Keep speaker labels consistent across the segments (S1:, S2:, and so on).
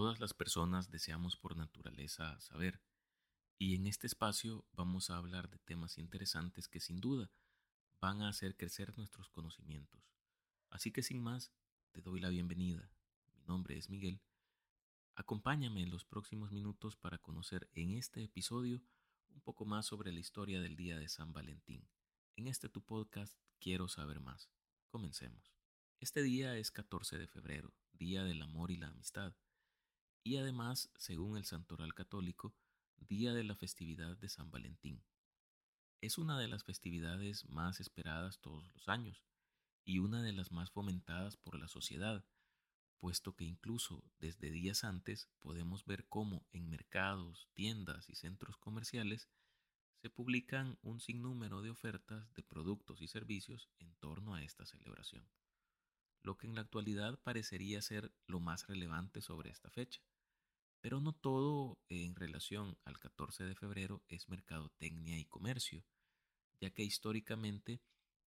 S1: Todas las personas deseamos por naturaleza saber, y en este espacio vamos a hablar de temas interesantes que sin duda van a hacer crecer nuestros conocimientos. Así que sin más, te doy la bienvenida. Mi nombre es Miguel. Acompáñame en los próximos minutos para conocer en este episodio un poco más sobre la historia del Día de San Valentín. En este tu podcast quiero saber más. Comencemos. Este día es 14 de febrero, Día del Amor y la Amistad y además, según el Santoral Católico, día de la festividad de San Valentín. Es una de las festividades más esperadas todos los años y una de las más fomentadas por la sociedad, puesto que incluso desde días antes podemos ver cómo en mercados, tiendas y centros comerciales se publican un sinnúmero de ofertas de productos y servicios en torno a esta celebración, lo que en la actualidad parecería ser lo más relevante sobre esta fecha. Pero no todo en relación al 14 de febrero es mercadotecnia y comercio, ya que históricamente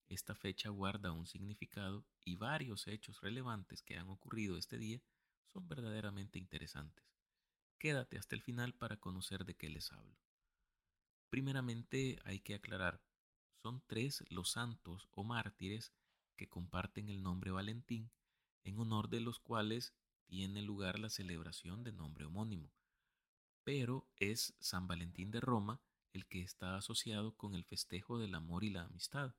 S1: esta fecha guarda un significado y varios hechos relevantes que han ocurrido este día son verdaderamente interesantes. Quédate hasta el final para conocer de qué les hablo. Primeramente hay que aclarar, son tres los santos o mártires que comparten el nombre Valentín, en honor de los cuales tiene lugar la celebración de nombre homónimo, pero es San Valentín de Roma el que está asociado con el festejo del amor y la amistad.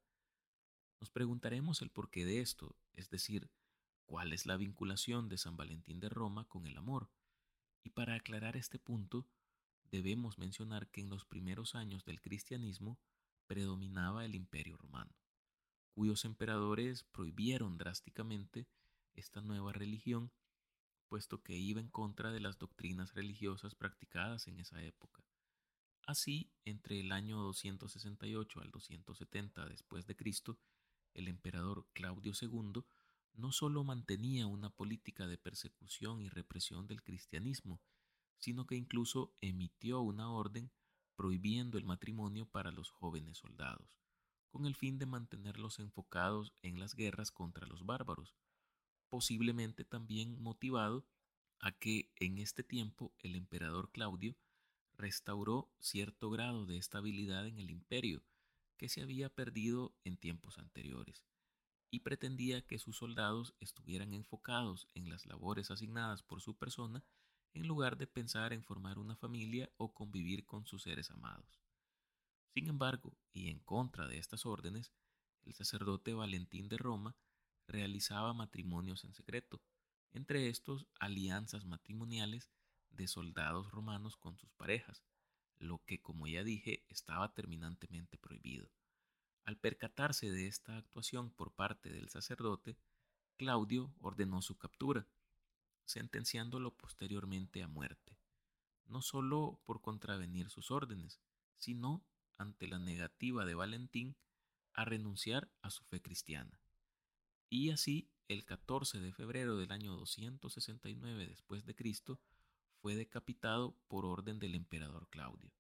S1: Nos preguntaremos el porqué de esto, es decir, cuál es la vinculación de San Valentín de Roma con el amor. Y para aclarar este punto, debemos mencionar que en los primeros años del cristianismo predominaba el imperio romano, cuyos emperadores prohibieron drásticamente esta nueva religión puesto que iba en contra de las doctrinas religiosas practicadas en esa época. Así, entre el año 268 al 270 después de Cristo, el emperador Claudio II no solo mantenía una política de persecución y represión del cristianismo, sino que incluso emitió una orden prohibiendo el matrimonio para los jóvenes soldados, con el fin de mantenerlos enfocados en las guerras contra los bárbaros, posiblemente también motivado a que en este tiempo el emperador Claudio restauró cierto grado de estabilidad en el imperio que se había perdido en tiempos anteriores y pretendía que sus soldados estuvieran enfocados en las labores asignadas por su persona en lugar de pensar en formar una familia o convivir con sus seres amados. Sin embargo, y en contra de estas órdenes, el sacerdote Valentín de Roma realizaba matrimonios en secreto, entre estos alianzas matrimoniales de soldados romanos con sus parejas, lo que, como ya dije, estaba terminantemente prohibido. Al percatarse de esta actuación por parte del sacerdote, Claudio ordenó su captura, sentenciándolo posteriormente a muerte, no solo por contravenir sus órdenes, sino ante la negativa de Valentín a renunciar a su fe cristiana. Y así, el 14 de febrero del año 269 después de Cristo, fue decapitado por orden del emperador Claudio.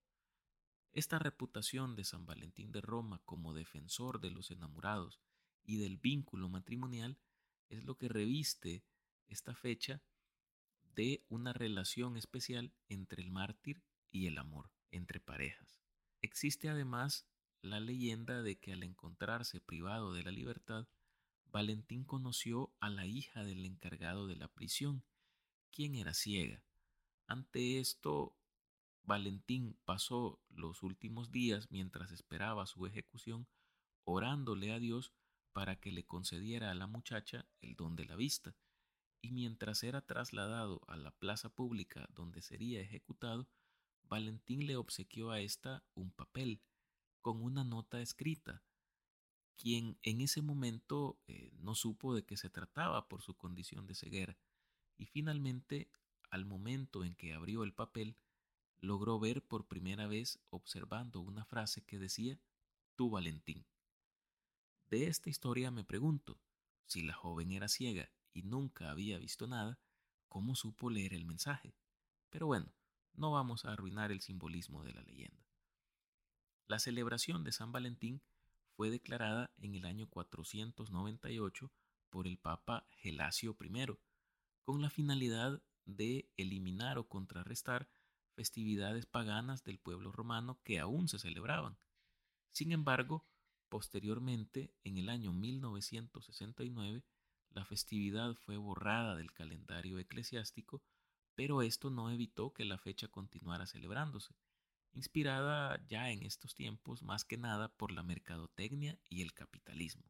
S1: Esta reputación de San Valentín de Roma como defensor de los enamorados y del vínculo matrimonial es lo que reviste esta fecha de una relación especial entre el mártir y el amor, entre parejas. Existe además la leyenda de que al encontrarse privado de la libertad, Valentín conoció a la hija del encargado de la prisión, quien era ciega. Ante esto, Valentín pasó los últimos días mientras esperaba su ejecución orándole a Dios para que le concediera a la muchacha el don de la vista, y mientras era trasladado a la plaza pública donde sería ejecutado, Valentín le obsequió a ésta un papel con una nota escrita quien en ese momento eh, no supo de qué se trataba por su condición de ceguera, y finalmente, al momento en que abrió el papel, logró ver por primera vez observando una frase que decía Tu Valentín. De esta historia me pregunto, si la joven era ciega y nunca había visto nada, ¿cómo supo leer el mensaje? Pero bueno, no vamos a arruinar el simbolismo de la leyenda. La celebración de San Valentín fue declarada en el año 498 por el Papa Gelasio I, con la finalidad de eliminar o contrarrestar festividades paganas del pueblo romano que aún se celebraban. Sin embargo, posteriormente, en el año 1969, la festividad fue borrada del calendario eclesiástico, pero esto no evitó que la fecha continuara celebrándose, inspirada ya en estos tiempos más que nada por la mercadotecnia y el capitalismo.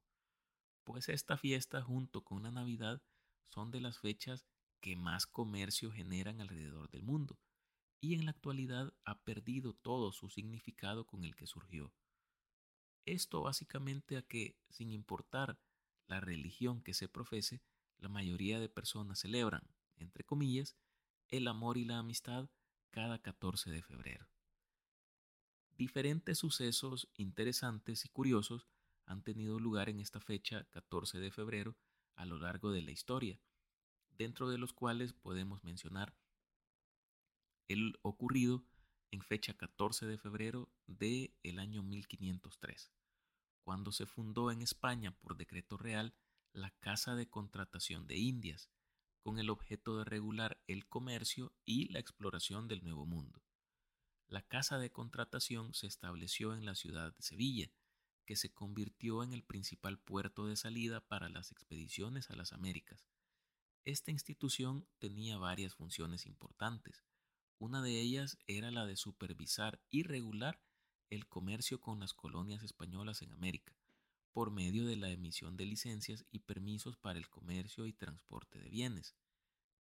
S1: Pues esta fiesta junto con la Navidad son de las fechas que más comercio generan alrededor del mundo, y en la actualidad ha perdido todo su significado con el que surgió. Esto básicamente a que, sin importar la religión que se profese, la mayoría de personas celebran, entre comillas, el amor y la amistad cada 14 de febrero. Diferentes sucesos interesantes y curiosos han tenido lugar en esta fecha 14 de febrero a lo largo de la historia, dentro de los cuales podemos mencionar el ocurrido en fecha 14 de febrero del el año 1503, cuando se fundó en España por decreto real la Casa de Contratación de Indias, con el objeto de regular el comercio y la exploración del Nuevo Mundo. La Casa de Contratación se estableció en la ciudad de Sevilla, que se convirtió en el principal puerto de salida para las expediciones a las Américas. Esta institución tenía varias funciones importantes, una de ellas era la de supervisar y regular el comercio con las colonias españolas en América, por medio de la emisión de licencias y permisos para el comercio y transporte de bienes.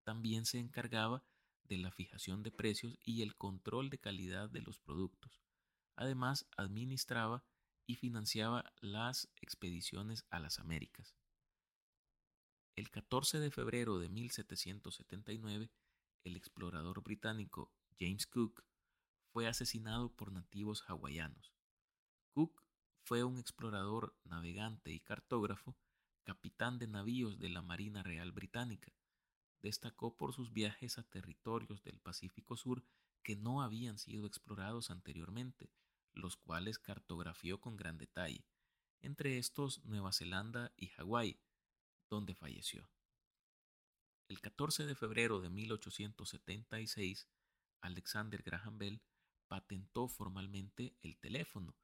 S1: También se encargaba de la fijación de precios y el control de calidad de los productos. Además, administraba y financiaba las expediciones a las Américas. El 14 de febrero de 1779 el explorador británico James Cook fue asesinado por nativos hawaianos. Cook fue un explorador, navegante y cartógrafo, capitán de navíos de la Marina Real Británica. Destacó por sus viajes a territorios del Pacífico Sur que no habían sido explorados anteriormente, los cuales cartografió con gran detalle, entre estos Nueva Zelanda y Hawái, donde falleció. El 14 de febrero de 1876, Alexander Graham Bell patentó formalmente el teléfono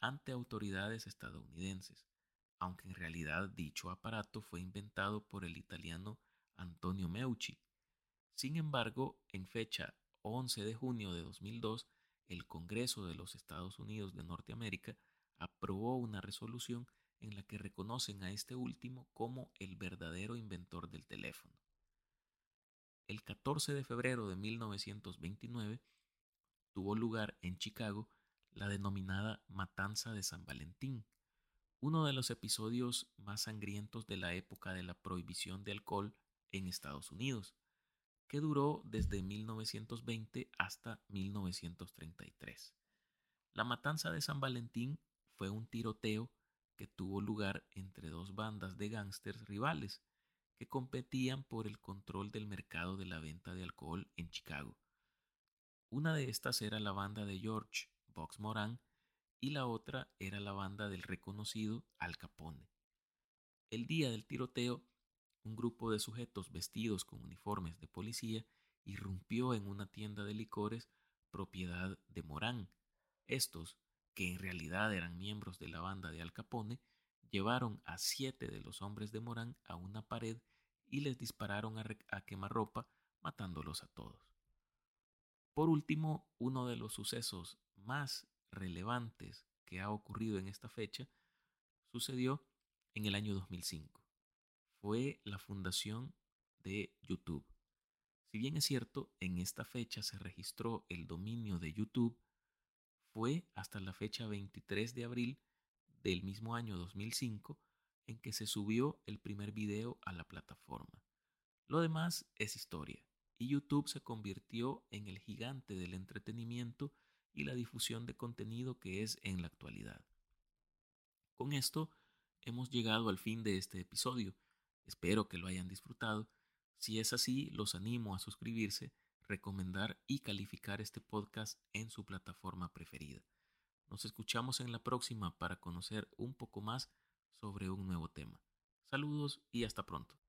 S1: ante autoridades estadounidenses, aunque en realidad dicho aparato fue inventado por el italiano Antonio Meucci. Sin embargo, en fecha 11 de junio de 2002, el Congreso de los Estados Unidos de Norteamérica aprobó una resolución en la que reconocen a este último como el verdadero inventor del teléfono el 14 de febrero de 1929 tuvo lugar en Chicago la denominada Matanza de San Valentín, uno de los episodios más sangrientos de la época de la prohibición de alcohol en Estados Unidos, que duró desde 1920 hasta 1933. La Matanza de San Valentín fue un tiroteo que tuvo lugar entre dos bandas de gángsters rivales, que competían por el control del mercado de la venta de alcohol en Chicago. Una de estas era la banda de George Box Moran y la otra era la banda del reconocido Al Capone. El día del tiroteo, un grupo de sujetos vestidos con uniformes de policía irrumpió en una tienda de licores propiedad de Morán. Estos, que en realidad eran miembros de la banda de Al Capone, llevaron a siete de los hombres de Morán a una pared y les dispararon a, a quemarropa, matándolos a todos. Por último, uno de los sucesos más relevantes que ha ocurrido en esta fecha sucedió en el año 2005. Fue la fundación de YouTube. Si bien es cierto, en esta fecha se registró el dominio de YouTube, fue hasta la fecha 23 de abril del mismo año 2005 en que se subió el primer video a la plataforma. Lo demás es historia, y YouTube se convirtió en el gigante del entretenimiento y la difusión de contenido que es en la actualidad. Con esto hemos llegado al fin de este episodio. Espero que lo hayan disfrutado. Si es así, los animo a suscribirse, recomendar y calificar este podcast en su plataforma preferida. Nos escuchamos en la próxima para conocer un poco más sobre un nuevo tema. Saludos y hasta pronto.